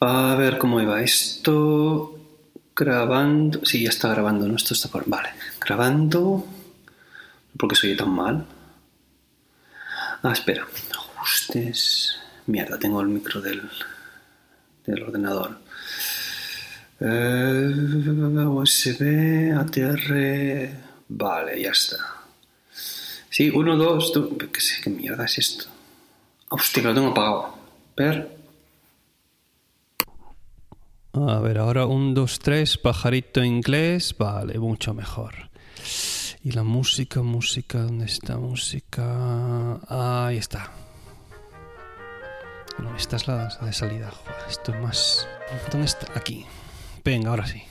A ver cómo iba esto. Grabando. Sí, ya está grabando, ¿no? Esto está por. Vale. Grabando. ¿Por qué soy tan mal? Ah, espera. Ajustes. Mierda, tengo el micro del, del ordenador. Eh, USB, ATR. Vale, ya está. Sí, uno, dos, tú. ¿Qué sé? ¿Qué mierda es esto? Hostia, lo tengo apagado. Per. A ver, ahora un, dos, tres, pajarito inglés. Vale, mucho mejor. Y la música, música, ¿dónde está música? Ahí está. No, esta es la de salida. Esto es más... ¿Dónde está? Aquí. Venga, ahora sí.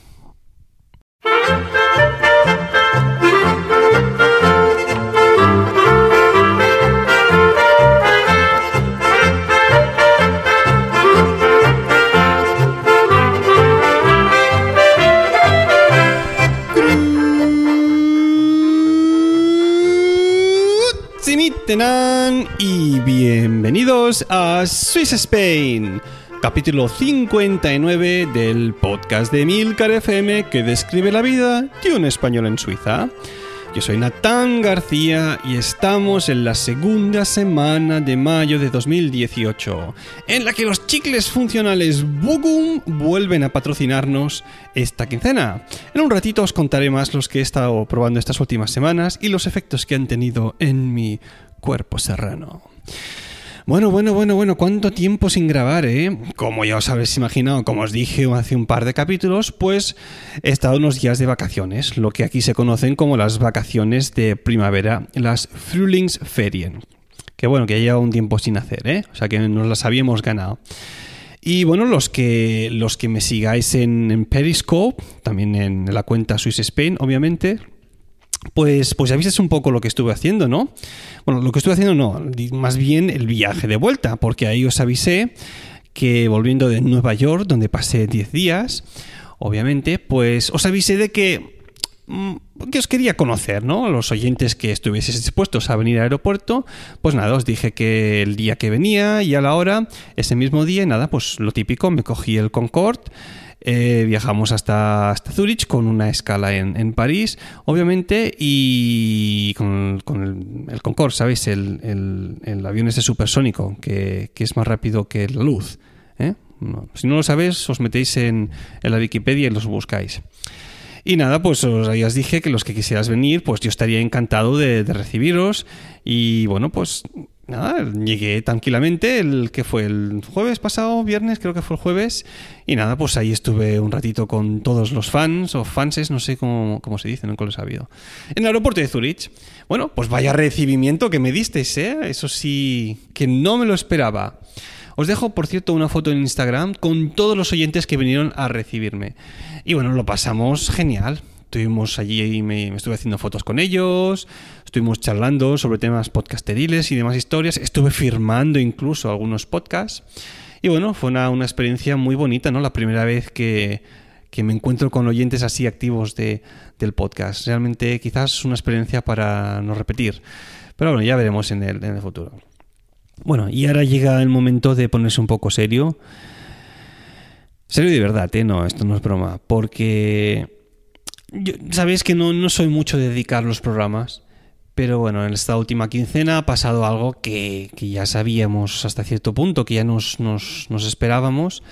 Y bienvenidos a Swiss Spain, capítulo 59 del podcast de Milcar FM que describe la vida de un español en Suiza. Yo soy Natán García y estamos en la segunda semana de mayo de 2018, en la que los chicles funcionales Bugum vuelven a patrocinarnos esta quincena. En un ratito os contaré más los que he estado probando estas últimas semanas y los efectos que han tenido en mi cuerpo serrano. Bueno, bueno, bueno, bueno, ¿cuánto tiempo sin grabar, eh? Como ya os habéis imaginado, como os dije hace un par de capítulos, pues he estado unos días de vacaciones, lo que aquí se conocen como las vacaciones de primavera, las Frühlingsferien. Que bueno, que ya un tiempo sin hacer, ¿eh? O sea que nos las habíamos ganado. Y bueno, los que, los que me sigáis en, en Periscope, también en la cuenta Swiss Spain, obviamente, pues, pues ya viste un poco lo que estuve haciendo, ¿no? Bueno, lo que estuve haciendo no, más bien el viaje de vuelta, porque ahí os avisé que volviendo de Nueva York, donde pasé 10 días, obviamente, pues os avisé de que mm, que os quería conocer, ¿no? Los oyentes que estuvieseis dispuestos a venir al aeropuerto, pues nada, os dije que el día que venía y a la hora, ese mismo día, nada, pues lo típico, me cogí el Concorde eh, viajamos hasta, hasta Zurich con una escala en, París, obviamente, y con, el, Concorde, ¿sabéis? El, el, avión ese supersónico que, que, es más rápido que la luz. ¿eh? si no lo sabéis, os metéis en, la Wikipedia y los buscáis. Y nada, pues os, ya os dije que los que quisieras venir, pues yo estaría encantado de recibiros. Y bueno, pues nada, llegué tranquilamente, el que fue el jueves pasado, viernes, creo que fue el jueves, y nada, pues ahí estuve un ratito con todos los fans o fanses, no sé cómo, se dice, nunca lo he sabido. En el aeropuerto de Zurich. Bueno, pues vaya recibimiento que me disteis, ¿eh? Eso sí, que no me lo esperaba. Os dejo, por cierto, una foto en Instagram con todos los oyentes que vinieron a recibirme. Y bueno, lo pasamos genial. Estuvimos allí y me, estuve haciendo fotos con ellos, estuvimos charlando sobre temas podcasteriles y demás historias, estuve firmando incluso algunos podcasts. Y bueno, fue una, experiencia muy bonita, ¿no? La primera vez que, me encuentro con oyentes así activos de, del podcast. Realmente quizás una experiencia para no repetir. Pero bueno, ya veremos en el, en el futuro. Bueno, y ahora llega el momento de ponerse un poco serio. Serio de verdad, ¿eh? No, esto no es broma. Porque Sabéis que no, no soy mucho de dedicar los programas, Pero bueno, en esta última quincena ha pasado algo que, ya sabíamos hasta cierto punto, que ya nos, nos, nos esperábamos.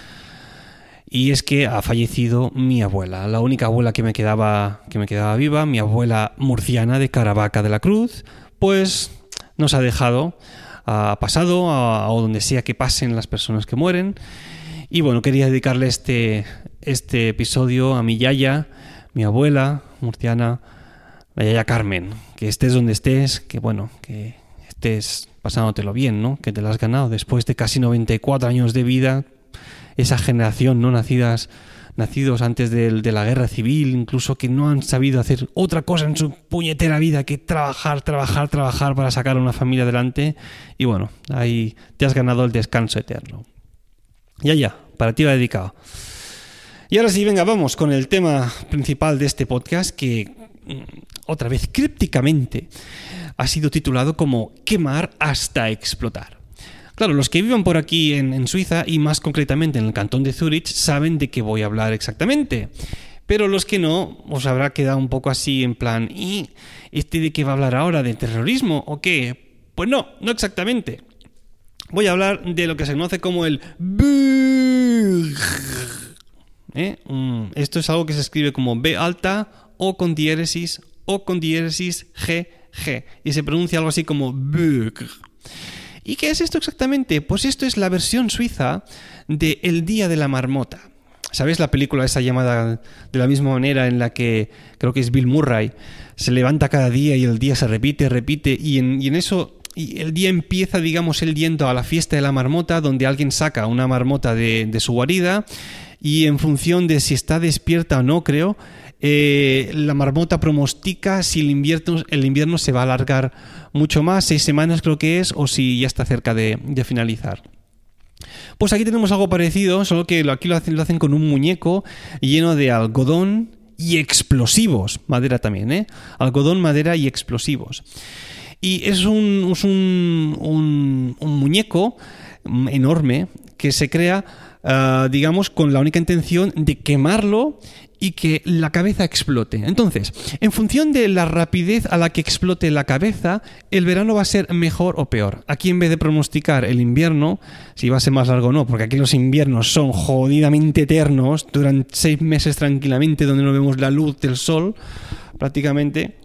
Y es que ha fallecido mi abuela, la única abuela que me quedaba, que me quedaba viva, mi abuela murciana de Caravaca de la Cruz, pues nos ha dejado, ha pasado a, donde sea que pasen las personas que mueren. Y bueno, quería dedicarle este, este episodio a mi yaya, mi abuela murciana, la yaya Carmen, que estés donde estés, que bueno, que estés pasándotelo bien, ¿no? Que te lo has ganado después de casi 94 años de vida, esa generación no nacidas nacidos antes de, la guerra civil, incluso que no han sabido hacer otra cosa en su puñetera vida que trabajar, trabajar, trabajar para sacar a una familia adelante. Y bueno, ahí te has ganado el descanso eterno. Ya, ya, para ti va dedicado. Y ahora sí, venga, vamos con el tema principal de este podcast que Mm, otra vez crípticamente, ha sido titulado como Quemar hasta explotar. Claro, los que vivan por aquí en, Suiza y más concretamente en el cantón de Zurich saben de qué voy a hablar exactamente. Pero los que no, os habrá quedado un poco así en plan, ¿y este de qué va a hablar ahora? ¿De terrorismo o qué? Pues no, no exactamente. Voy a hablar de lo que se conoce como el ¿Eh? Mm, esto es algo que se escribe como B alta o con diéresis o con diéresis G, G. Y se pronuncia algo así como Bög. ¿Y qué es esto exactamente? Pues esto es la versión suiza de El Día de la Marmota. ¿Sabes la película esa llamada de la misma manera en la que creo que es Bill Murray? Se levanta cada día y el día se repite, repite y en, eso y el día empieza, digamos, el yendo a la fiesta de la marmota, donde alguien saca una marmota de, su guarida y en función de si está despierta o no, creo, eh, la marmota pronostica si el invierno, el invierno se va a alargar mucho más, seis semanas creo que es, o si ya está cerca de, finalizar. Pues aquí tenemos algo parecido, solo que aquí lo hacen, lo hacen con un muñeco lleno de algodón y explosivos. Madera también, ¿eh? Algodón, madera y explosivos. Y es un, un, muñeco enorme que se crea, ah, digamos, con la única intención de quemarlo y que la cabeza explote. Entonces, en función de la rapidez a la que explote la cabeza, el verano va a ser mejor o peor. Aquí en vez de pronosticar el invierno, si va a ser más largo o no, porque aquí los inviernos son jodidamente eternos, duran seis meses tranquilamente donde no vemos la luz del sol, prácticamente,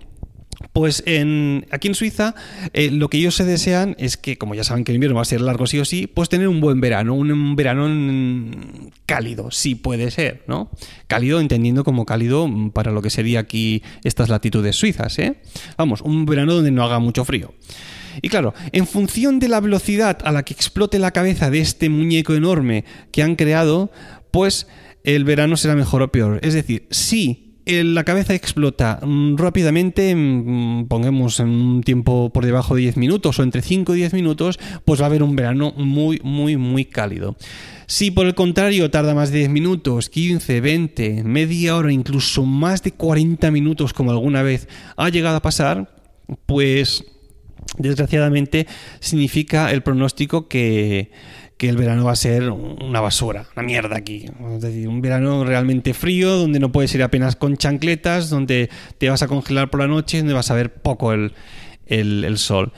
pues en, aquí en Suiza eh, lo que ellos se desean es que, como ya saben que el invierno va a ser largo sí o sí, pues tener un buen verano, un, verano cálido, sí puede ser, ¿no? Cálido entendiendo como cálido para lo que sería aquí estas latitudes suizas, ¿eh? Vamos, un verano donde no haga mucho frío. Y claro, en función de la velocidad a la que explote la cabeza de este muñeco enorme que han creado, pues el verano será mejor o peor. Es decir, sí la cabeza explota mm, rápidamente, mm, pongamos en un tiempo por debajo de 10 minutos o entre 5 y 10 minutos, pues va a haber un verano muy, muy, muy cálido. Si por el contrario tarda más de 10 minutos, 15, 20, media hora, incluso más de 40 minutos como alguna vez ha llegado a pasar, pues desgraciadamente significa el pronóstico que que el verano va a ser una basura, una mierda aquí. Es decir, un verano realmente frío, donde no puedes ir apenas con chancletas, donde te vas a congelar por la noche, donde vas a ver poco el, sol.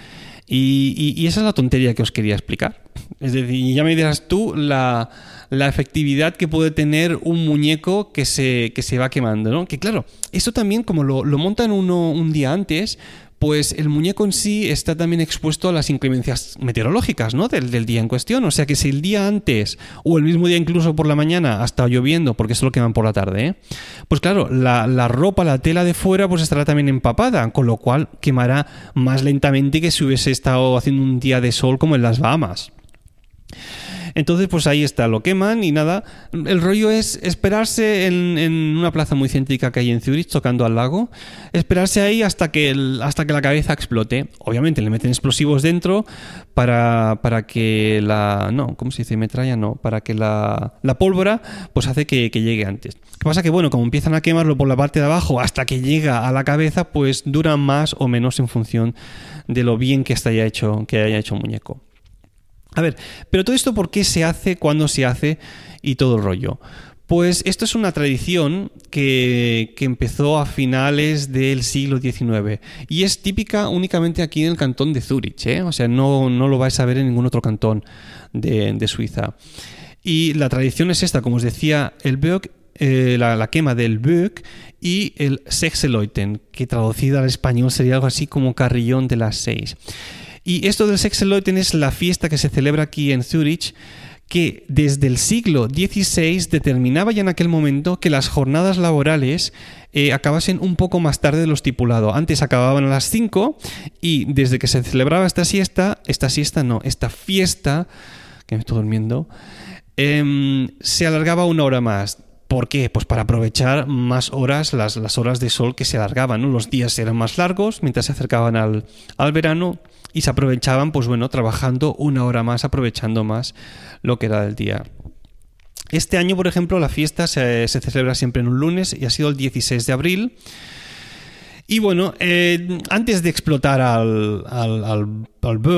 Y, esa es la tontería que os quería explicar. Es decir, ya me dirás tú la, efectividad que puede tener un muñeco que se, que se va quemando, ¿no? Que claro, esto también, como lo, lo montan uno un día antes, pues el muñeco en sí está también expuesto a las inclemencias meteorológicas, ¿no? Del, día en cuestión. O sea que si el día antes, o el mismo día incluso por la mañana, ha estado lloviendo, porque eso lo queman por la tarde, ¿eh? pues claro, la, la, ropa, la tela de fuera, pues estará también empapada, con lo cual quemará más lentamente que si hubiese estado haciendo un día de sol como en las Bahamas. Entonces, pues ahí está, lo queman y nada. El rollo es esperarse en, una plaza muy céntrica que hay en Zurich, tocando al lago, esperarse ahí hasta que, hasta que la cabeza explote. Obviamente le meten explosivos dentro para, para que la... No, ¿cómo se dice? Metralla, no. Para que la, la pólvora pues hace que, que llegue antes. ¿Qué pasa? Que bueno, como empiezan a quemarlo por la parte de abajo hasta que llega a la cabeza, pues dura más o menos en función de lo bien que, haya hecho, que haya hecho un muñeco. A ver, pero todo esto, ¿por qué se hace, cuándo se hace y todo el rollo? Pues esto es una tradición que, empezó a finales del siglo XIX y es típica únicamente aquí en el cantón de Zurich, ¿eh? o sea, no, lo vais a ver en ningún otro cantón de, Suiza. Y la tradición es esta, como os decía, el Böck, eh, la, quema del Böck y el Sechseleuten, que traducido al español sería algo así como carrillón de las seis. Y esto del Sechseleuten es la fiesta que se celebra aquí en Zurich que desde el siglo XVI determinaba ya en aquel momento que las jornadas laborales eh, acabasen un poco más tarde de lo estipulado. Antes acababan a las 5 y desde que se celebraba esta siesta, esta siesta no, esta fiesta, que me estoy durmiendo, em, se alargaba una hora más. ¿Por qué? Pues para aprovechar más horas, las, las horas de sol que se alargaban. Los días eran más largos mientras se acercaban al, al verano y se aprovechaban, pues bueno, trabajando una hora más, aprovechando más lo que era del día. Este año, por ejemplo, la fiesta se, se celebra siempre en un lunes y ha sido el 16 de abril. Y bueno, eh, antes de explotar al, al, al,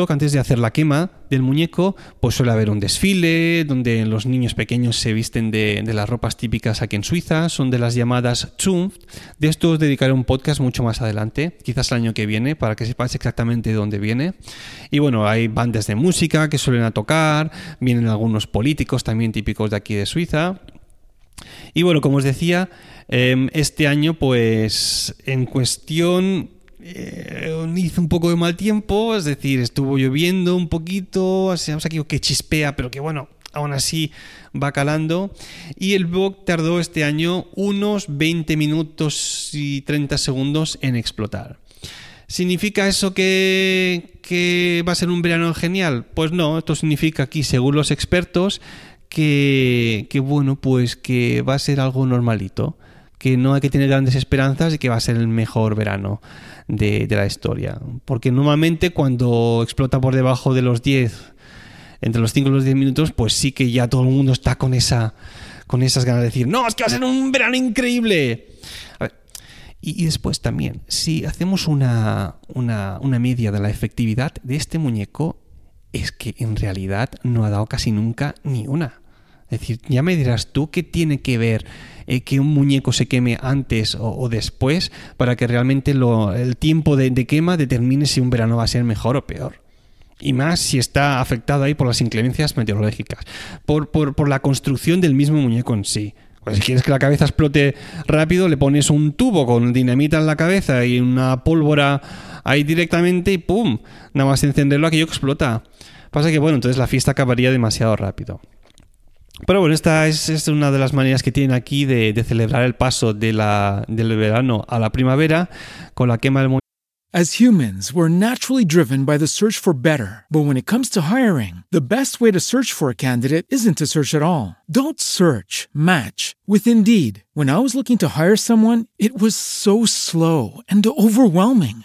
antes de hacer la quema del muñeco, pues suele haber un desfile donde los niños pequeños se visten de, las ropas típicas aquí en Suiza, son de las llamadas Zunft. De esto os dedicaré un podcast mucho más adelante, quizás el año que viene, para que sepáis exactamente de dónde viene. Y bueno, hay bandas de música que suelen a tocar, vienen algunos políticos también típicos de aquí de Suiza. Y bueno, como os decía, em, este año, pues en cuestión eh, hizo un poco de mal tiempo, es decir, estuvo lloviendo un poquito, vamos aquí que chispea, pero que bueno, aún así va calando. Y el bug tardó este año unos 20 minutos y 30 segundos en explotar. ¿Significa eso que, que va a ser un verano genial? Pues no, esto significa aquí, según los expertos, que, bueno, pues que va a ser algo normalito, que no hay que tener grandes esperanzas y que va a ser el mejor verano de, la historia. Porque normalmente cuando explota por debajo de los 10, entre los 5 y los 10 minutos, pues sí que ya todo el mundo está con esa con esas ganas de decir, no, es que va a ser un verano increíble. y, después también, si hacemos una, una, una media de la efectividad de este muñeco, es que en realidad no ha dado casi nunca ni una. Es decir, ya me dirás tú qué tiene que ver eh, que un muñeco se queme antes o, después para que realmente el tiempo de, quema determine si un verano va a ser mejor o peor. Y más si está afectado ahí por las inclemencias meteorológicas, por, por, la construcción del mismo muñeco en sí. Pues si quieres que la cabeza explote rápido, le pones un tubo con dinamita en la cabeza y una pólvora ahí directamente y ¡pum! Nada más encenderlo aquello que explota. Pasa que, bueno, entonces la fiesta acabaría demasiado rápido. Pero bueno, esta es, una de las maneras que tienen aquí de, celebrar el paso de la, del verano a la primavera con la quema del As humans, we're naturally driven by the search for better. But when it comes to hiring, the best way to search for a candidate isn't to search at all. Don't search, match with Indeed. When I was looking to hire someone, it was so slow and overwhelming.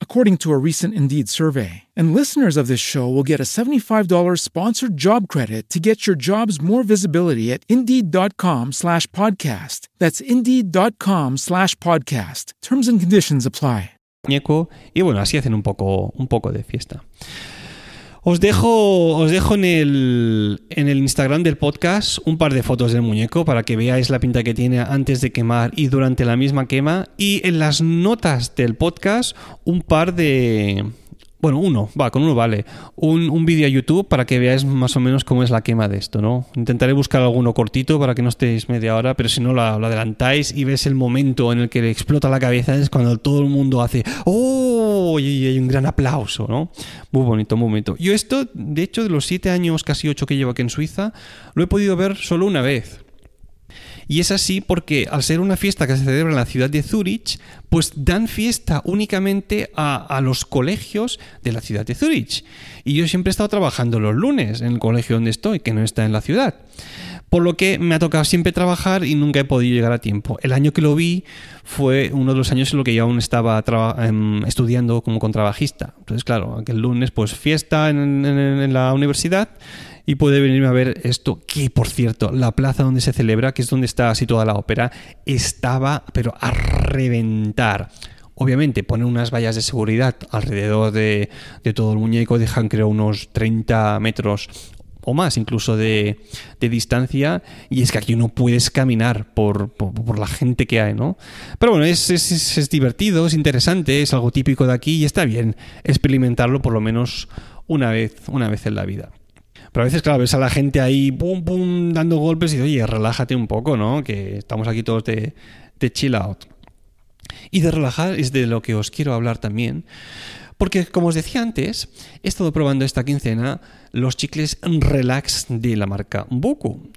according to a recent Indeed survey. And listeners of this show will get a $75 sponsored job credit to get your jobs more visibility at Indeed.com slash podcast. That's Indeed.com slash podcast. Terms and conditions apply. Y bueno, así hacen un poco, un poco de fiesta. Os dejo, os dejo en, el, en el Instagram del podcast un par de fotos del muñeco para que veáis la pinta que tiene antes de quemar y durante la misma quema. Y en las notas del podcast un par de, bueno, uno, va, con uno vale. Un, vídeo a YouTube para que veáis más o menos cómo es la quema de esto, ¿no? Intentaré buscar alguno cortito para que no estéis media hora, pero si no lo, adelantáis y ves el momento en el que le explota la cabeza, es cuando todo el mundo hace ¡Oh! Y hay un gran aplauso, ¿no? Muy bonito, muy. Yo esto, de hecho, de los siete años, casi ocho que llevo aquí en Suiza, lo he podido ver solo una vez. Y es así porque al ser una fiesta que se celebra en la ciudad de Zurich, pues dan fiesta únicamente a, los colegios de la ciudad de Zurich. Y yo siempre he estado trabajando los lunes en el colegio donde estoy, que no está en la ciudad. Por lo que me ha tocado siempre trabajar y nunca he podido llegar a tiempo. El año que lo vi fue uno de los años en los que yo aún estaba em, estudiando como contrabajista. Entonces, claro, aquel lunes, pues fiesta en, la universidad y puede venirme a ver esto, que por cierto, la plaza donde se celebra, que es donde está situada la ópera, estaba, pero a reventar. Obviamente ponen unas vallas de seguridad alrededor de, todo el muñeco, dejan creo unos 30 metros o más incluso de, distancia y es que aquí no puedes caminar por, la gente que hay, ¿no? Pero bueno, es, es, divertido, es interesante, es algo típico de aquí y está bien experimentarlo por lo menos una vez, una vez en la vida. Pero a veces, claro, ves a la gente ahí, pum, pum, dando golpes y oye, relájate un poco, ¿no? Que estamos aquí todos de, de chill out. Y de relajar es de lo que os quiero hablar también. Porque, como os decía antes, he estado probando esta quincena los chicles Relax de la marca Boku.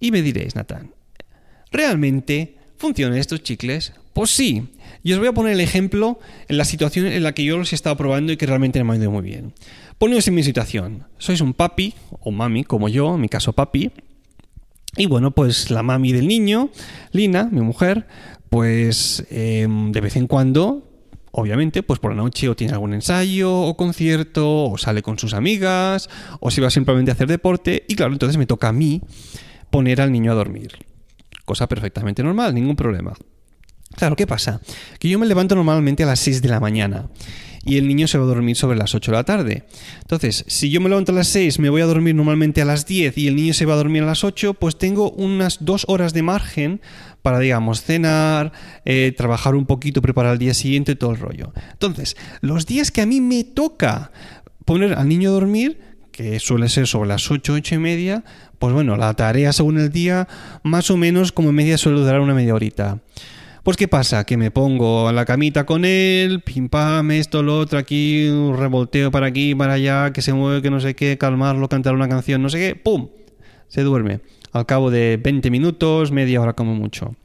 Y me diréis, Nathan, ¿realmente funcionan estos chicles? Pues sí. Y os voy a poner el ejemplo en la situación en la que yo los he estado probando y que realmente me ha ido muy bien. Poneos en mi situación. Sois un papi o mami, como yo, en mi caso papi. Y bueno, pues la mami del niño, Lina, mi mujer, pues em, de vez en cuando, obviamente, pues por la noche o tiene algún ensayo o concierto, o sale con sus amigas, o se va simplemente a hacer deporte, y claro, entonces me toca a mí poner al niño a dormir. Cosa perfectamente normal, ningún problema. Claro, ¿qué pasa? Que yo me levanto normalmente a las 6 de la mañana y el niño se va a dormir sobre las 8 de la tarde. Entonces, si yo me levanto a las 6, me voy a dormir normalmente a las 10 y el niño se va a dormir a las 8, pues tengo unas dos horas de margen para, digamos, cenar, eh, trabajar un poquito, preparar el día siguiente, todo el rollo. Entonces, los días que a mí me toca poner al niño a dormir, que suele ser sobre las 8, 8 y media, pues bueno, la tarea según el día, más o menos como media suele durar una media horita. Pues ¿qué pasa? Que me pongo a la camita con él, pim pam, esto, lo otro, aquí, un revolteo para aquí, para allá, que se mueve, que no sé qué, calmarlo, cantar una canción, no sé qué, ¡pum! Se duerme. Al cabo de 20 minutos, media hora como mucho.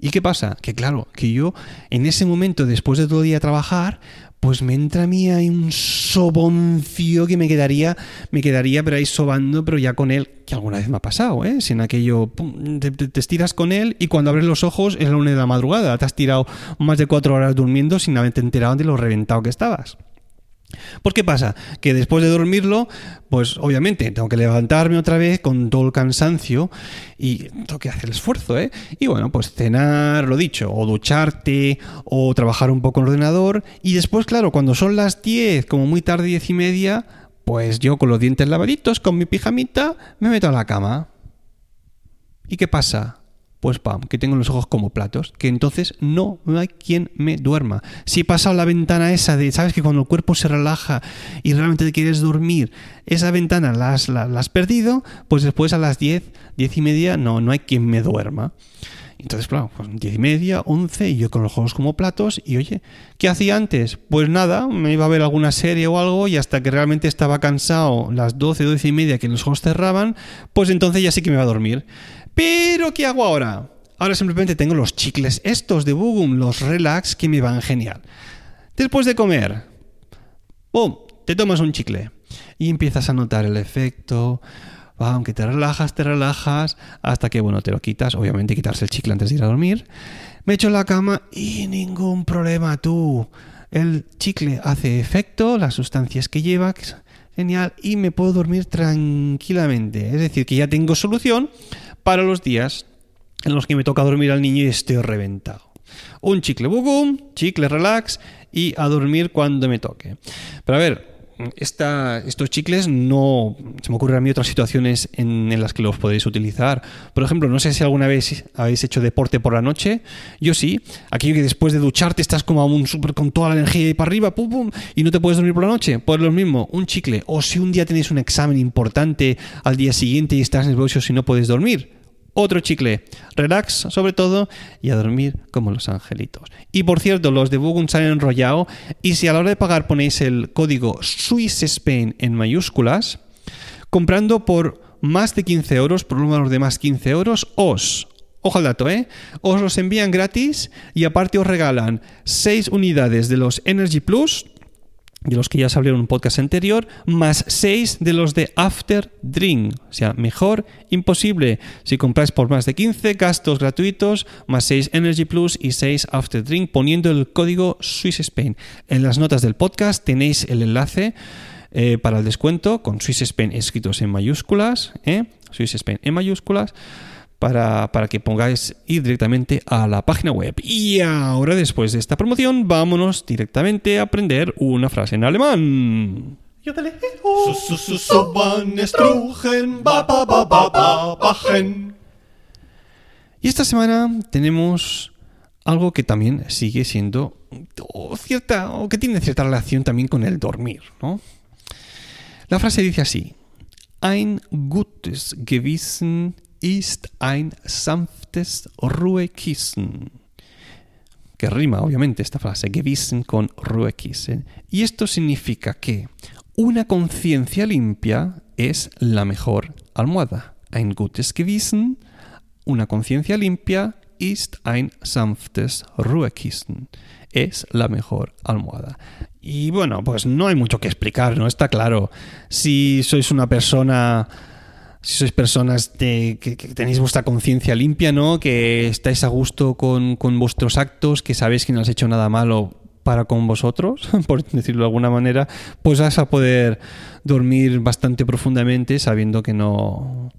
¿Y qué pasa? Que claro, que yo en ese momento, después de todo el día trabajar, pues me entra a mí ahí un soboncio que me quedaría, me quedaría pero ahí sobando, pero ya con él, que alguna vez me ha pasado, ¿eh? Si en aquello te, estiras con él y cuando abres los ojos es la una de la madrugada, te has tirado más de cuatro horas durmiendo sin haberte enterado de lo reventado que estabas. Pues qué pasa, que después de dormirlo, pues obviamente tengo que levantarme otra vez con todo el cansancio y tengo que hacer el esfuerzo, ¿eh? Y bueno, pues cenar, lo dicho, o ducharte, o trabajar un poco en el ordenador, y después, claro, cuando son las 10, como muy tarde, 10 y media, pues yo con los dientes lavaditos, con mi pijamita, me meto a la cama. ¿Y qué pasa? Pues pam, que tengo los ojos como platos, que entonces no, hay quien me duerma. Si he pasado la ventana esa de, sabes que cuando el cuerpo se relaja y realmente te quieres dormir, esa ventana la has, la, has perdido, pues después a las 10, 10 y media, no, no hay quien me duerma. Entonces, claro, pues 10 y media, 11 y yo con los ojos como platos y oye, ¿qué hacía antes? Pues nada, me iba a ver alguna serie o algo y hasta que realmente estaba cansado, las 12, 12 y media que los ojos cerraban, pues entonces ya sí que me iba a dormir. Pero, ¿qué hago ahora? Ahora simplemente tengo los chicles estos de Bugum, los relax, que me van genial. Después de comer, ¡pum! Te tomas un chicle y empiezas a notar el efecto. Aunque te relajas, te relajas, hasta que, bueno, te lo quitas. Obviamente quitarse el chicle antes de ir a dormir. Me echo en la cama y ningún problema, tú. El chicle hace efecto, las sustancias que lleva, genial, y me puedo dormir tranquilamente. Es decir, que ya tengo solución para los días en los que me toca dormir al niño y estoy reventado. Un chicle bugum, chicle relax y a dormir cuando me toque. Pero a ver, estos chicles no se me ocurren a mí otras situaciones en, las que los podéis utilizar. Por ejemplo, no sé si alguna vez habéis hecho deporte por la noche. Yo sí. Aquello que después de ducharte estás como un super con toda la energía y para arriba, pum, pum, y no te puedes dormir por la noche. Pues lo mismo, un chicle. O si un día tenéis un examen importante al día siguiente y estás nervioso y no puedes dormir otro chicle. Relax, sobre todo, y a dormir como los angelitos. Y por cierto, los de Bugun se han enrollado. Y si a la hora de pagar ponéis el código Swiss Spain en mayúsculas, comprando por más de 15 euros, por un valor de más 15 euros, os Ojo al dato, ¿eh? Os los envían gratis y aparte os regalan 6 unidades de los Energy Plus de los que ya se en un podcast anterior, más 6 de los de After Drink. O sea, mejor imposible. Si compráis por más de 15, gastos gratuitos, más 6 Energy Plus y 6 After Drink, poniendo el código Swiss Spain. En las notas del podcast tenéis el enlace eh, para el descuento con Swiss Spain escritos en mayúsculas, ¿eh? Swiss Spain en mayúsculas para, que pongáis ir directamente a la página web. Y ahora, después de esta promoción, vámonos directamente a aprender una frase en alemán. Y esta semana tenemos algo que también sigue siendo cierta o que tiene cierta relación también con el dormir, ¿no? La frase dice así: Ein gutes Gewissen ist ein sanftes Ruhekissen. Que rima, obviamente, esta frase, Gewissen con Ruhekissen. Y esto significa que una conciencia limpia es la mejor almohada. Ein gutes Gewissen, una conciencia limpia, ist ein sanftes Ruhekissen. Es la mejor almohada. Y bueno, pues no hay mucho que explicar, ¿no? Está claro. Si sois una persona si sois personas que, tenéis vuestra conciencia limpia, ¿no? Que estáis a gusto con, con, vuestros actos, que sabéis que no has hecho nada malo para con vosotros, por decirlo de alguna manera, pues vas a poder dormir bastante profundamente sabiendo que no,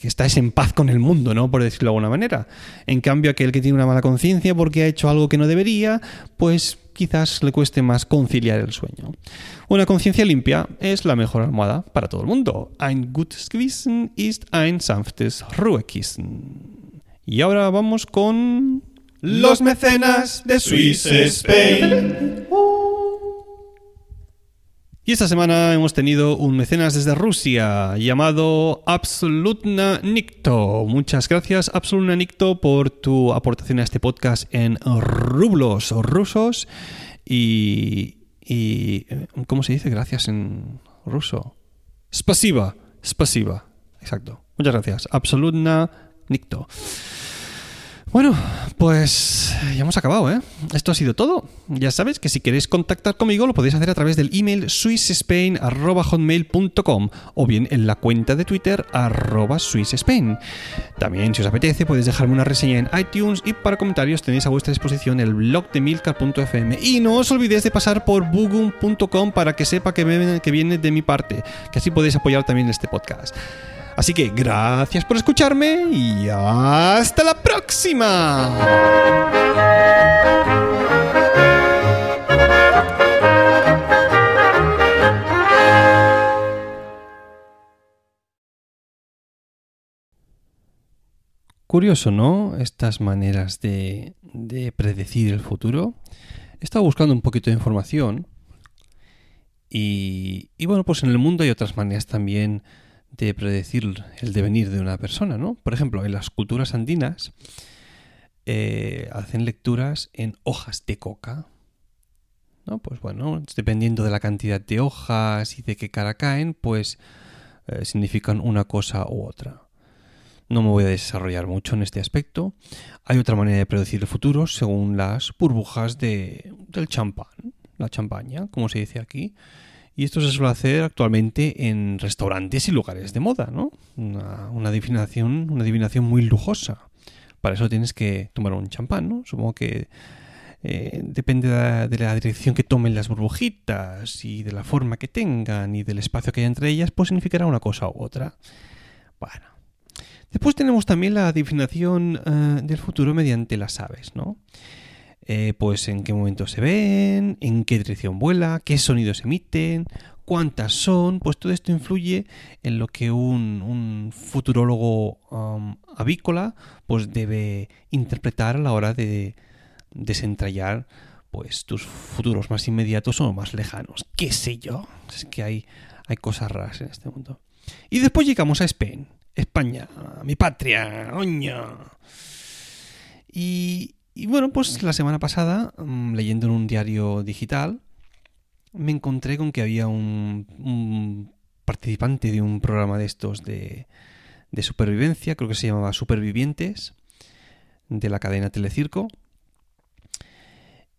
que, estáis en paz con el mundo, ¿no? Por decirlo de alguna manera. En cambio, aquel que tiene una mala conciencia porque ha hecho algo que no debería, pues quizás le cueste más conciliar el sueño. Una conciencia limpia es la mejor almohada para todo el mundo. Ein gutes Gewissen ist ein sanftes Ruhekissen. Y ahora vamos con... Los mecenas de Swiss Spain. Y esta semana hemos tenido un mecenas desde Rusia llamado Absolutna Nikto. Muchas gracias Absolutna Nikto por tu aportación a este podcast en rublos rusos y, y ¿cómo se dice gracias en ruso? Spasiba, spasiba. Exacto. Muchas gracias. Absolutna Nikto. Bueno, pues ya hemos acabado, ¿eh? Esto ha sido todo. Ya sabes que si queréis contactar conmigo lo podéis hacer a través del email swissspain.hotmail.com o bien en la cuenta de Twitter arroba swissspain. También, si os apetece, podéis dejarme una reseña en iTunes y para comentarios tenéis a vuestra disposición el blog de milcar.fm. Y no os olvidéis de pasar por bugum.com para que sepa que, que viene de mi parte, que así podéis apoyar también este podcast. Así que gracias por escucharme y hasta la próxima. Curioso, ¿no? Estas maneras de, predecir el futuro. He estado buscando un poquito de información y, bueno, pues en el mundo hay otras maneras también de predecir el devenir de una persona, ¿no? Por ejemplo, en las culturas andinas eh, hacen lecturas en hojas de coca, ¿no? Pues bueno, dependiendo de la cantidad de hojas y de qué cara caen, pues eh, significan una cosa u otra. No me voy a desarrollar mucho en este aspecto. Hay otra manera de predecir el futuro según las burbujas de, del champán, la champaña, como se dice aquí. Y esto se suele hacer actualmente en restaurantes y lugares de moda, ¿no? Una, adivinación, una adivinación muy lujosa. Para eso tienes que tomar un champán, ¿no? Supongo que eh, depende de la, dirección que tomen las burbujitas y de la forma que tengan y del espacio que hay entre ellas, pues significará una cosa u otra. Bueno. Después tenemos también la adivinación eh, del futuro mediante las aves, ¿no? Eh, pues en qué momento se ven, en qué dirección vuela, qué sonidos emiten, cuántas son, pues todo esto influye en lo que un, futurólogo um, avícola pues debe interpretar a la hora de desentrañar pues tus futuros más inmediatos o más lejanos. ¿Qué sé yo? Es que hay, hay cosas raras en este mundo. Y después llegamos a Spain, España, mi patria, oña. Y, y bueno, pues la semana pasada, mm, leyendo en un diario digital, me encontré con que había un, participante de un programa de estos de, de, supervivencia, creo que se llamaba Supervivientes, de la cadena Telecirco,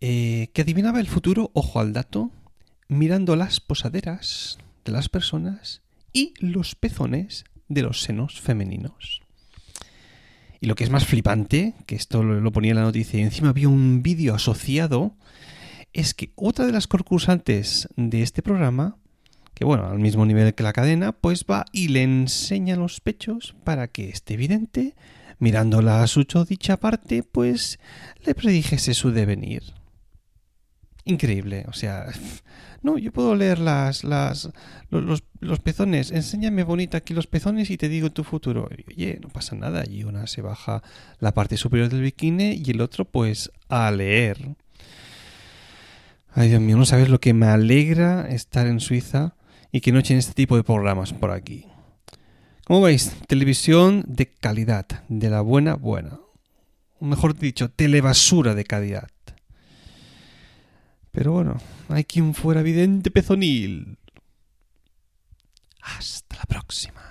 eh, que adivinaba el futuro, ojo al dato, mirando las posaderas de las personas y los pezones de los senos femeninos. Y lo que es más flipante, que esto lo, ponía en la noticia y encima había un vídeo asociado, es que otra de las concursantes de este programa, que bueno, al mismo nivel que la cadena, pues va y le enseña los pechos para que esté evidente, mirándola a su dicha parte, pues le predijese su devenir. Increíble, o sea, no, yo puedo leer las, las, los, los, pezones. Enséñame bonita aquí los pezones y te digo tu futuro. oye, no pasa nada. Y una se baja la parte superior del bikini y el otro, pues, a leer. Ay, Dios mío, no sabes lo que me alegra estar en Suiza y que no echen este tipo de programas por aquí. Como veis, televisión de calidad, de la buena, buena. Mejor dicho, telebasura de calidad. Pero bueno, hay quien fuera vidente pezonil. Hasta la próxima.